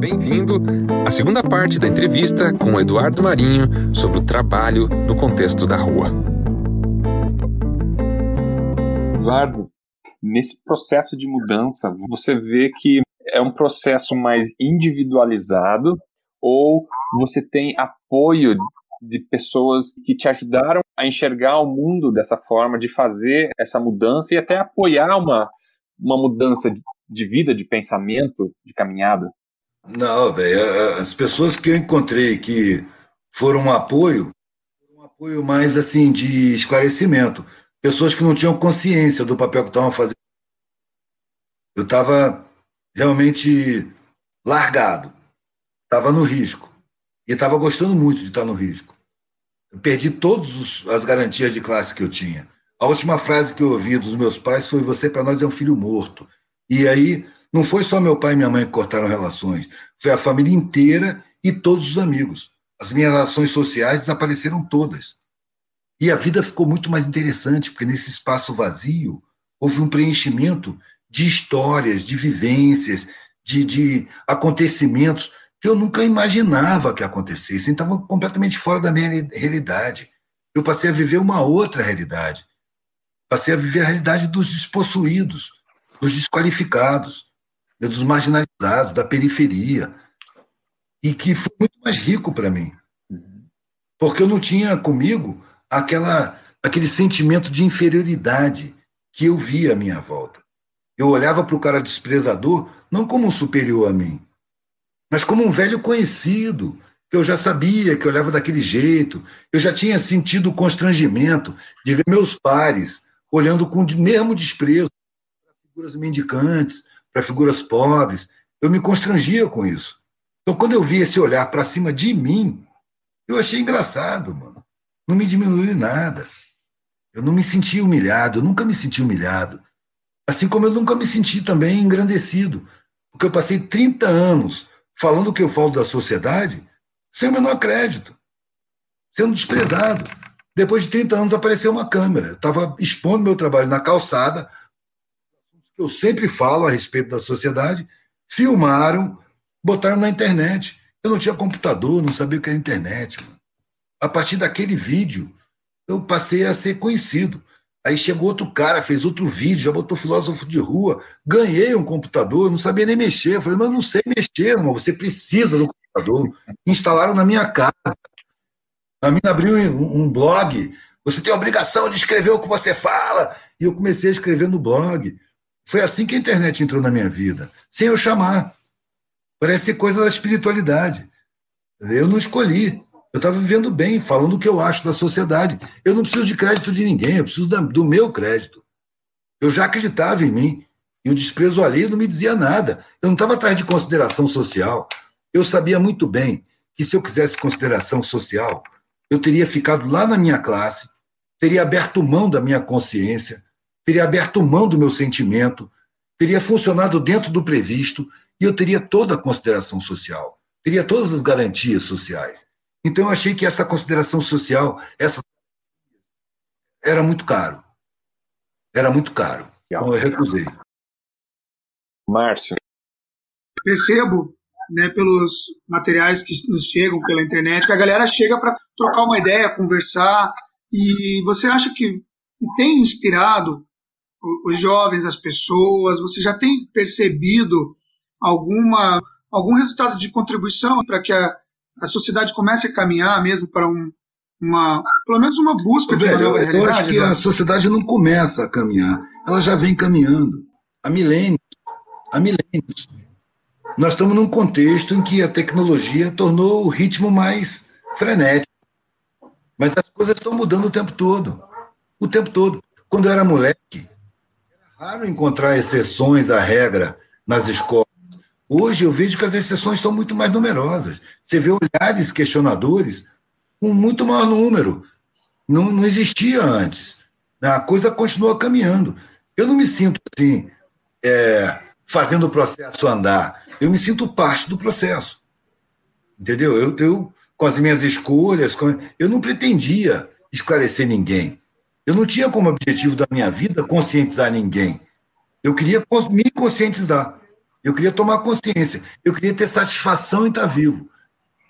Bem-vindo à segunda parte da entrevista com Eduardo Marinho sobre o trabalho no contexto da rua. Eduardo, nesse processo de mudança, você vê que é um processo mais individualizado ou você tem apoio de pessoas que te ajudaram a enxergar o mundo dessa forma, de fazer essa mudança e até apoiar uma, uma mudança de, de vida, de pensamento, de caminhada? Não, velho. As pessoas que eu encontrei que foram um apoio, um apoio mais assim de esclarecimento. Pessoas que não tinham consciência do papel que estavam fazendo. Eu estava realmente largado, estava no risco e estava gostando muito de estar no risco. Eu perdi todas as garantias de classe que eu tinha. A última frase que eu ouvi dos meus pais foi: Você para nós é um filho morto. E aí não foi só meu pai e minha mãe que cortaram relações, foi a família inteira e todos os amigos. As minhas relações sociais desapareceram todas. E a vida ficou muito mais interessante, porque nesse espaço vazio houve um preenchimento de histórias, de vivências, de, de acontecimentos que eu nunca imaginava que acontecessem, estavam completamente fora da minha realidade. Eu passei a viver uma outra realidade. Passei a viver a realidade dos despossuídos, dos desqualificados, dos marginalizados, da periferia, e que foi muito mais rico para mim, porque eu não tinha comigo aquela aquele sentimento de inferioridade que eu via à minha volta. Eu olhava para o cara desprezador não como um superior a mim, mas como um velho conhecido, eu já sabia que olhava daquele jeito, eu já tinha sentido o constrangimento de ver meus pares olhando com o mesmo desprezo para figuras mendicantes, para figuras pobres. Eu me constrangia com isso. Então, quando eu vi esse olhar para cima de mim, eu achei engraçado, mano. Não me diminuiu nada. Eu não me senti humilhado, eu nunca me senti humilhado. Assim como eu nunca me senti também engrandecido, porque eu passei 30 anos falando o que eu falo da sociedade sem o menor crédito, sendo desprezado. Depois de 30 anos apareceu uma câmera. Eu estava expondo meu trabalho na calçada, eu sempre falo a respeito da sociedade, filmaram, botaram na internet. Eu não tinha computador, não sabia o que era internet. Mano. A partir daquele vídeo, eu passei a ser conhecido. Aí chegou outro cara, fez outro vídeo, já botou filósofo de rua, ganhei um computador, não sabia nem mexer. Eu falei, mas não sei mexer, irmão, você precisa do computador. Instalaram na minha casa. A mina abriu um, um blog. Você tem a obrigação de escrever o que você fala. E eu comecei a escrever no blog. Foi assim que a internet entrou na minha vida, sem eu chamar. Parece coisa da espiritualidade. Eu não escolhi. Eu estava vivendo bem, falando o que eu acho da sociedade. Eu não preciso de crédito de ninguém, eu preciso do meu crédito. Eu já acreditava em mim. E o desprezo alheio não me dizia nada. Eu não estava atrás de consideração social. Eu sabia muito bem que se eu quisesse consideração social, eu teria ficado lá na minha classe, teria aberto mão da minha consciência, teria aberto mão do meu sentimento, teria funcionado dentro do previsto e eu teria toda a consideração social, teria todas as garantias sociais. Então eu achei que essa consideração social, essa era muito caro. Era muito caro. Então eu recusei. Márcio. Percebo, né, pelos materiais que nos chegam pela internet, que a galera chega para trocar uma ideia, conversar, e você acha que tem inspirado os jovens, as pessoas? Você já tem percebido alguma, algum resultado de contribuição para que a, a sociedade comece a caminhar mesmo para um, uma, pelo menos uma busca de Velho, uma nova eu, realidade? Eu acho que a sociedade não começa a caminhar, ela já vem caminhando há milênios. Há milênios. Nós estamos num contexto em que a tecnologia tornou o ritmo mais frenético. Mas as coisas estão mudando o tempo todo. O tempo todo. Quando eu era moleque, raro encontrar exceções à regra nas escolas. Hoje eu vejo que as exceções são muito mais numerosas. Você vê olhares questionadores com muito maior número. Não, não existia antes. A coisa continua caminhando. Eu não me sinto assim, é, fazendo o processo andar. Eu me sinto parte do processo. Entendeu? Eu, eu com as minhas escolhas, com... eu não pretendia esclarecer ninguém. Eu não tinha como objetivo da minha vida conscientizar ninguém. Eu queria me conscientizar. Eu queria tomar consciência. Eu queria ter satisfação em estar vivo.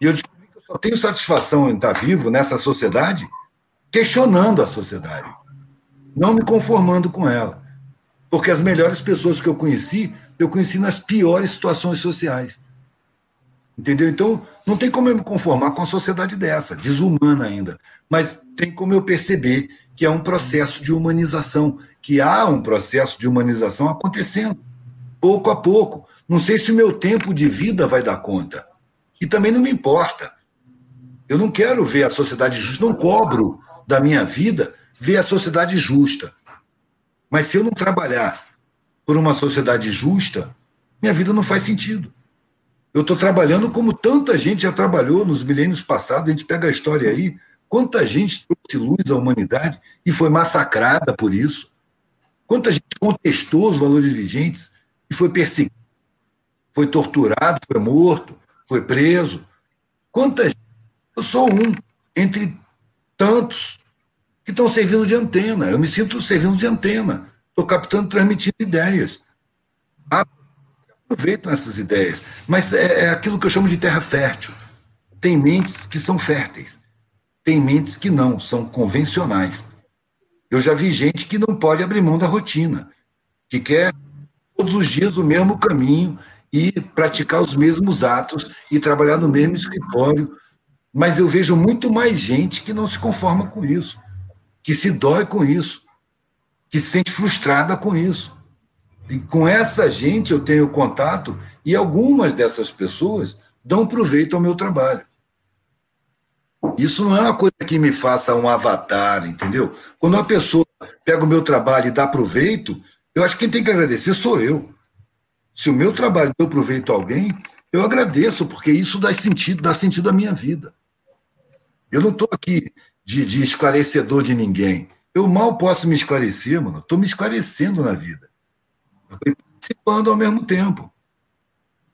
E eu descobri que eu só tenho satisfação em estar vivo nessa sociedade questionando a sociedade, não me conformando com ela. Porque as melhores pessoas que eu conheci, eu conheci nas piores situações sociais. Entendeu? Então, não tem como eu me conformar com a sociedade dessa, desumana ainda. Mas tem como eu perceber que é um processo de humanização, que há um processo de humanização acontecendo, pouco a pouco. Não sei se o meu tempo de vida vai dar conta. E também não me importa. Eu não quero ver a sociedade justa, não cobro da minha vida ver a sociedade justa. Mas se eu não trabalhar por uma sociedade justa, minha vida não faz sentido. Eu estou trabalhando como tanta gente já trabalhou nos milênios passados, a gente pega a história aí, quanta gente trouxe luz à humanidade e foi massacrada por isso. Quanta gente contestou os valores vigentes e foi perseguido, foi torturado, foi morto, foi preso. Quanta gente. Eu sou um entre tantos que estão servindo de antena. Eu me sinto servindo de antena. Estou captando, transmitindo ideias. Aproveitam essas ideias. Mas é, é aquilo que eu chamo de terra fértil. Tem mentes que são férteis. Tem mentes que não, são convencionais. Eu já vi gente que não pode abrir mão da rotina, que quer todos os dias o mesmo caminho e praticar os mesmos atos e trabalhar no mesmo escritório. Mas eu vejo muito mais gente que não se conforma com isso que se dói com isso, que se sente frustrada com isso. E com essa gente eu tenho contato e algumas dessas pessoas dão proveito ao meu trabalho. Isso não é uma coisa que me faça um avatar, entendeu? Quando uma pessoa pega o meu trabalho e dá proveito, eu acho que quem tem que agradecer sou eu. Se o meu trabalho deu proveito a alguém, eu agradeço, porque isso dá sentido, dá sentido à minha vida. Eu não estou aqui de, de esclarecedor de ninguém. Eu mal posso me esclarecer, mano. Estou me esclarecendo na vida. Estou participando ao mesmo tempo.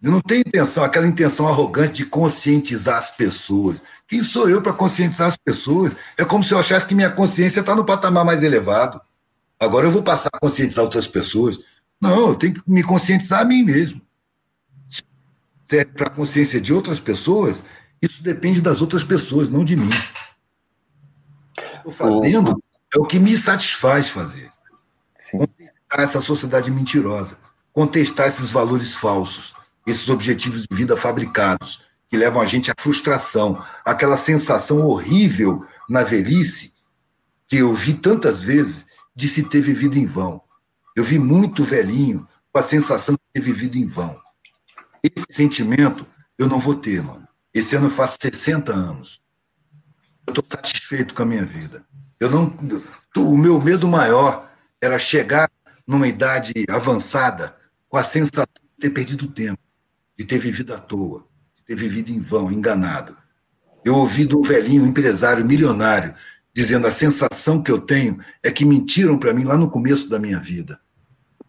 Eu não tenho intenção, aquela intenção arrogante de conscientizar as pessoas. Quem sou eu para conscientizar as pessoas? É como se eu achasse que minha consciência está no patamar mais elevado. Agora eu vou passar a conscientizar outras pessoas. Não, eu tenho que me conscientizar a mim mesmo. Se serve para a consciência de outras pessoas, isso depende das outras pessoas, não de mim estou fazendo é o que me satisfaz fazer. Sim. Contestar essa sociedade mentirosa, contestar esses valores falsos, esses objetivos de vida fabricados, que levam a gente à frustração, aquela sensação horrível na velhice, que eu vi tantas vezes de se ter vivido em vão. Eu vi muito velhinho com a sensação de ter vivido em vão. Esse sentimento eu não vou ter, mano. Esse ano eu faço 60 anos. Eu estou satisfeito com a minha vida. Eu não, o meu medo maior era chegar numa idade avançada com a sensação de ter perdido tempo, de ter vivido à toa, de ter vivido em vão, enganado. Eu ouvi de um velhinho empresário milionário dizendo a sensação que eu tenho é que mentiram para mim lá no começo da minha vida.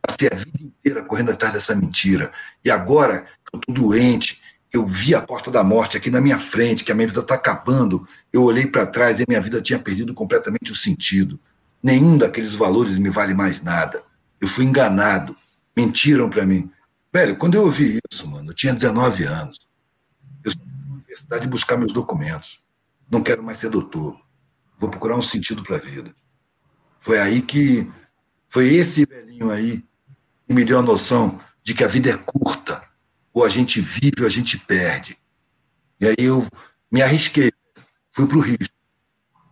passei a vida inteira correndo atrás dessa mentira. E agora que eu estou doente, eu vi a porta da morte aqui na minha frente, que a minha vida está acabando. Eu olhei para trás e a minha vida tinha perdido completamente o sentido. Nenhum daqueles valores me vale mais nada. Eu fui enganado. Mentiram para mim. Velho, quando eu ouvi isso, mano, eu tinha 19 anos. Eu fui na universidade buscar meus documentos. Não quero mais ser doutor. Vou procurar um sentido para a vida. Foi aí que. Foi esse velhinho aí que me deu a noção de que a vida é curta ou a gente vive ou a gente perde. E aí eu me arrisquei, fui para o risco.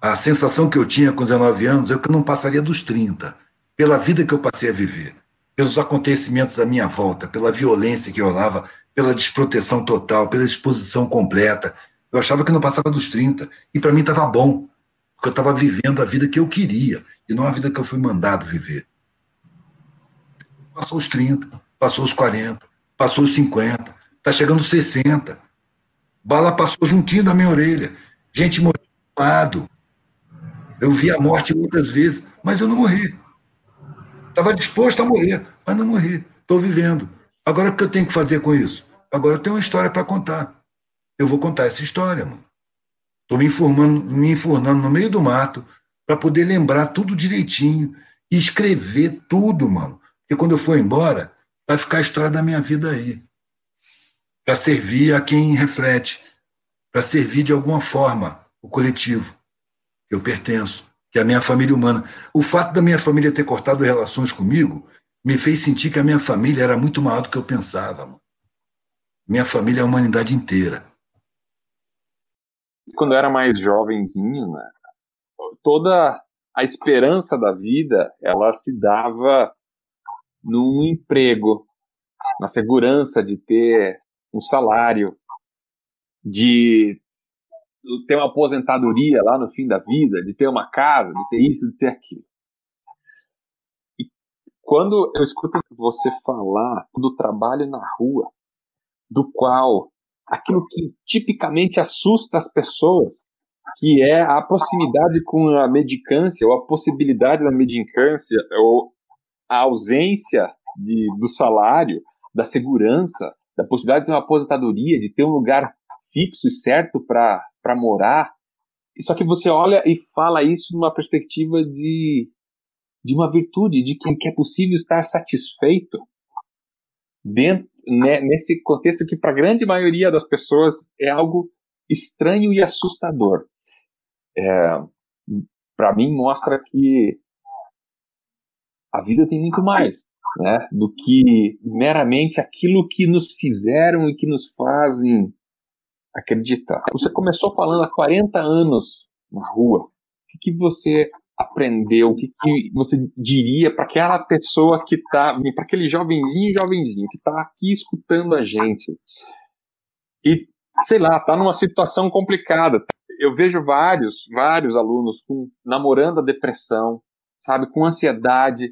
A sensação que eu tinha com 19 anos é que eu não passaria dos 30, pela vida que eu passei a viver, pelos acontecimentos à minha volta, pela violência que rolava, pela desproteção total, pela exposição completa. Eu achava que não passava dos 30, e para mim estava bom, porque eu estava vivendo a vida que eu queria, e não a vida que eu fui mandado viver. Passou os 30, passou os 40, passou os 50, está chegando os 60. Bala passou juntinho da minha orelha. Gente morreu do lado. Eu vi a morte muitas vezes, mas eu não morri. Estava disposto a morrer, mas não morri. Estou vivendo. Agora o que eu tenho que fazer com isso? Agora eu tenho uma história para contar. Eu vou contar essa história, mano. Estou me informando, me informando no meio do mato para poder lembrar tudo direitinho e escrever tudo, mano. Porque quando eu for embora, vai ficar a história da minha vida aí. Para servir a quem reflete, para servir de alguma forma o coletivo que eu pertenço, que é a minha família humana. O fato da minha família ter cortado relações comigo me fez sentir que a minha família era muito maior do que eu pensava. Mano. Minha família é a humanidade inteira. Quando eu era mais jovenzinho, né, toda a esperança da vida ela se dava num emprego, na segurança de ter um salário, de ter uma aposentadoria lá no fim da vida, de ter uma casa, de ter isso, de ter aquilo. E quando eu escuto você falar do trabalho na rua, do qual aquilo que tipicamente assusta as pessoas, que é a proximidade com a medicância, ou a possibilidade da medicância, ou a ausência de, do salário, da segurança, da possibilidade de ter uma aposentadoria, de ter um lugar fixo e certo para morar. Só que você olha e fala isso numa perspectiva de, de uma virtude, de que é possível estar satisfeito dentro, né, nesse contexto que para a grande maioria das pessoas é algo estranho e assustador. É, para mim mostra que a vida tem muito mais né, do que meramente aquilo que nos fizeram e que nos fazem acreditar. Você começou falando há 40 anos na rua. O que, que você aprendeu? O que, que você diria para aquela pessoa que está, para aquele jovenzinho, jovenzinho que está aqui escutando a gente e sei lá, está numa situação complicada. Eu vejo vários, vários alunos com, namorando a depressão, sabe, com ansiedade,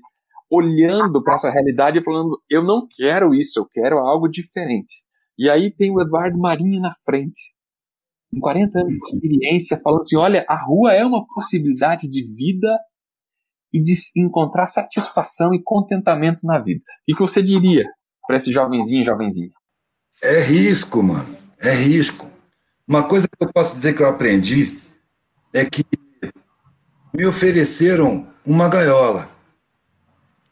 olhando para essa realidade e falando: eu não quero isso, eu quero algo diferente. E aí tem o Eduardo Marinho na frente, com 40 anos de experiência, falando assim: olha, a rua é uma possibilidade de vida e de encontrar satisfação e contentamento na vida. O que você diria para esse jovenzinho e jovenzinha? É risco, mano. É risco. Uma coisa que eu posso dizer que eu aprendi é que me ofereceram uma gaiola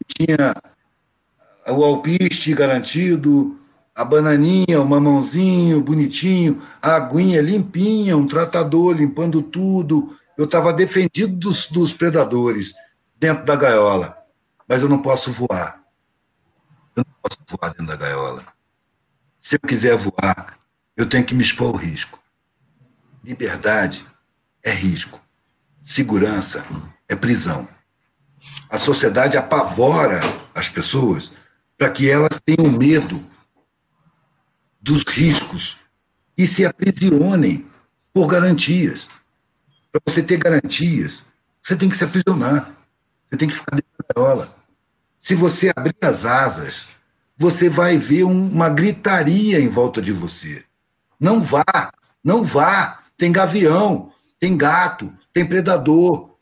tinha o alpiste garantido, a bananinha, o mamãozinho bonitinho, a aguinha limpinha, um tratador limpando tudo. Eu estava defendido dos, dos predadores dentro da gaiola, mas eu não posso voar. Eu não posso voar dentro da gaiola. Se eu quiser voar, eu tenho que me expor ao risco. Liberdade é risco. Segurança é prisão. A sociedade apavora as pessoas para que elas tenham medo dos riscos e se aprisionem por garantias. Para você ter garantias, você tem que se aprisionar. Você tem que ficar dentro da gaiola. Se você abrir as asas, você vai ver uma gritaria em volta de você. Não vá, não vá. Tem gavião, tem gato, tem predador,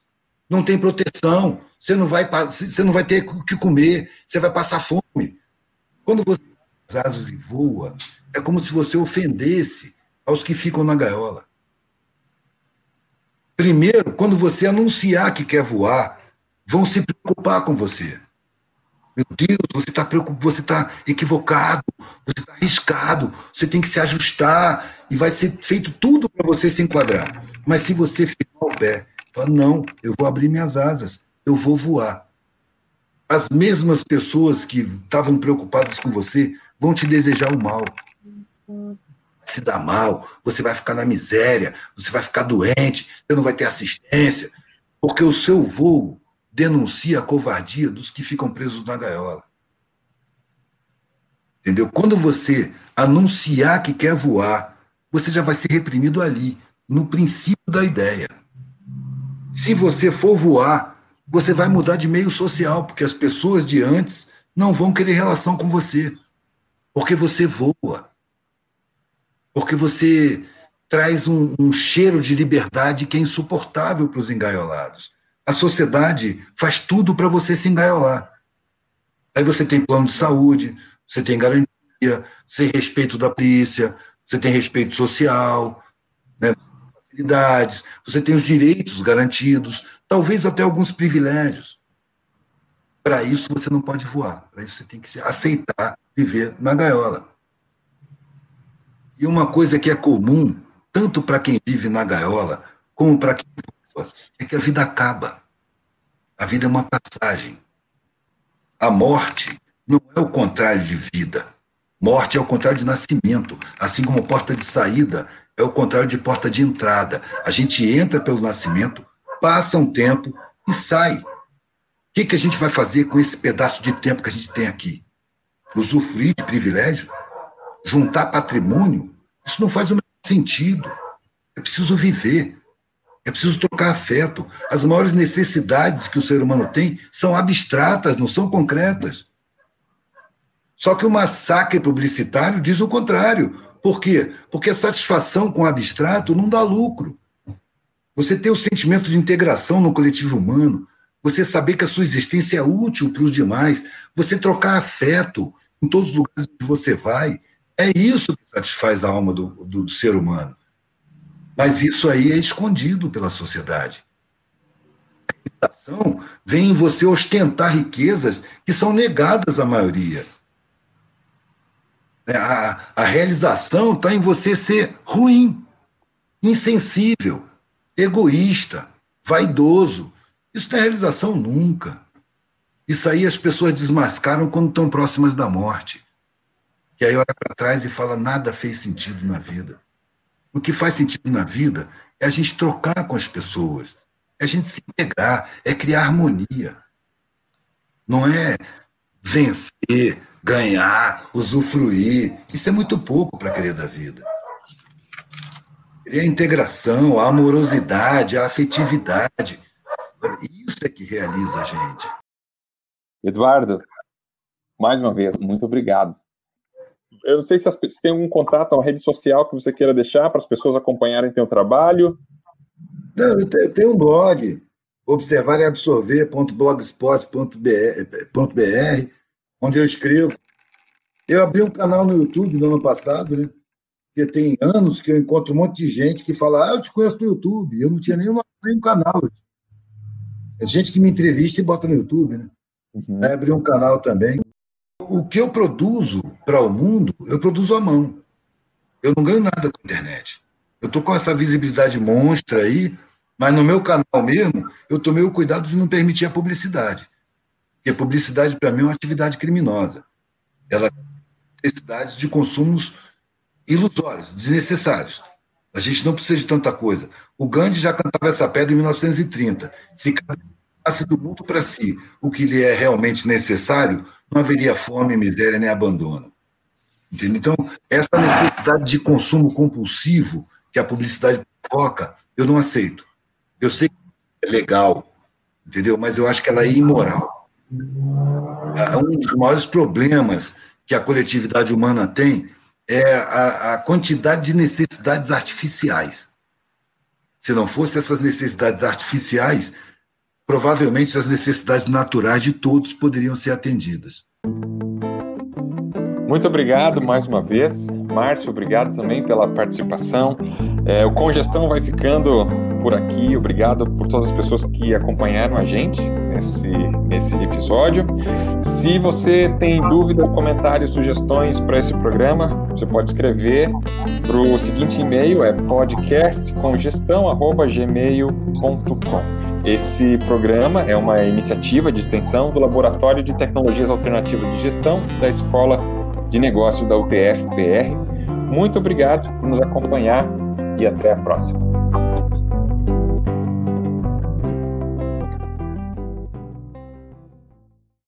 não tem proteção você não vai, você não vai ter o que comer, você vai passar fome. Quando você as asas e voa, é como se você ofendesse aos que ficam na gaiola. Primeiro, quando você anunciar que quer voar, vão se preocupar com você. Meu Deus, você está você tá equivocado, você está arriscado, você tem que se ajustar e vai ser feito tudo para você se enquadrar. Mas se você ficar ao pé, fala, não, eu vou abrir minhas asas, eu vou voar. As mesmas pessoas que estavam preocupadas com você vão te desejar o mal. Se dá mal, você vai ficar na miséria, você vai ficar doente, você não vai ter assistência, porque o seu voo denuncia a covardia dos que ficam presos na gaiola. Entendeu? Quando você anunciar que quer voar, você já vai ser reprimido ali, no princípio da ideia. Se você for voar, você vai mudar de meio social, porque as pessoas de antes não vão querer relação com você. Porque você voa. Porque você traz um, um cheiro de liberdade que é insuportável para os engaiolados. A sociedade faz tudo para você se engaiolar. Aí você tem plano de saúde, você tem garantia, você tem respeito da polícia, você tem respeito social, né? facilidades, você tem os direitos garantidos, talvez até alguns privilégios. Para isso você não pode voar. Para isso você tem que aceitar viver na gaiola. E uma coisa que é comum, tanto para quem vive na gaiola, como para quem voa, é que a vida acaba. A vida é uma passagem. A morte não é o contrário de vida. Morte é o contrário de nascimento, assim como porta de saída é o contrário de porta de entrada. A gente entra pelo nascimento, passa um tempo e sai. O que, que a gente vai fazer com esse pedaço de tempo que a gente tem aqui? Usufruir de privilégio? Juntar patrimônio? Isso não faz o menor sentido. É preciso viver. É preciso trocar afeto. As maiores necessidades que o ser humano tem são abstratas, não são concretas. Só que o massacre publicitário diz o contrário. Por quê? Porque a satisfação com o abstrato não dá lucro. Você ter o sentimento de integração no coletivo humano, você saber que a sua existência é útil para os demais, você trocar afeto em todos os lugares que você vai, é isso que satisfaz a alma do, do, ser humano. Mas isso aí é escondido pela sociedade. A realização vem em você ostentar riquezas que são negadas à maioria. É, a, a realização está em você ser ruim, insensível, egoísta, vaidoso. Isso não é realização nunca. Isso aí as pessoas desmascaram quando estão próximas da morte. Que aí olha para trás e fala: nada fez sentido na vida. O que faz sentido na vida é a gente trocar com as pessoas, é a gente se integrar, é criar harmonia. Não é vencer, ganhar, usufruir. Isso é muito pouco para querer da vida. Querer a integração, a amorosidade, a afetividade. Isso é que realiza a gente. Eduardo, mais uma vez, muito obrigado. Eu não sei se, as, se tem algum contato, uma rede social que você queira deixar para as pessoas acompanharem teu trabalho. Não, eu tenho um blog, observar e absorver.blogspot.br onde eu escrevo. Eu abri um canal no YouTube no ano passado, né? Porque tem anos que eu encontro um monte de gente que fala, ah, eu te conheço no YouTube. Eu não tinha nenhum, nenhum canal. É gente que me entrevista e bota no YouTube, né? Uhum. Aí abri um canal também. O que eu produzo para o mundo, eu produzo à mão. Eu não ganho nada com a internet. Eu estou com essa visibilidade monstra aí, mas no meu canal mesmo, eu tomei o cuidado de não permitir a publicidade. Porque publicidade, para mim, é uma atividade criminosa. Ela necessidade de consumos ilusórios, desnecessários. A gente não precisa de tanta coisa. O Gandhi já cantava essa pedra em 1930. Se cada do mundo para si o que lhe é realmente necessário, não haveria fome, miséria nem abandono. Entende? Então, essa necessidade de consumo compulsivo que a publicidade provoca, eu não aceito. Eu sei que é legal, entendeu? Mas eu acho que ela é imoral. É, um dos maiores problemas que a coletividade humana tem é a, a quantidade de necessidades artificiais. Se não fosse essas necessidades artificiais, provavelmente as necessidades naturais de todos poderiam ser atendidas. Muito obrigado mais uma vez. Márcio, obrigado também pela participação. É, o Congestão vai ficando por aqui. Obrigado por todas as pessoas que acompanharam a gente nesse, nesse episódio. Se você tem dúvidas, comentários, sugestões para esse programa, você pode escrever para o seguinte e-mail: é podcastcongestão.gmail.com. Esse programa é uma iniciativa de extensão do Laboratório de Tecnologias Alternativas de Gestão da Escola de Negócios da UTF-PR. Muito obrigado por nos acompanhar e até a próxima.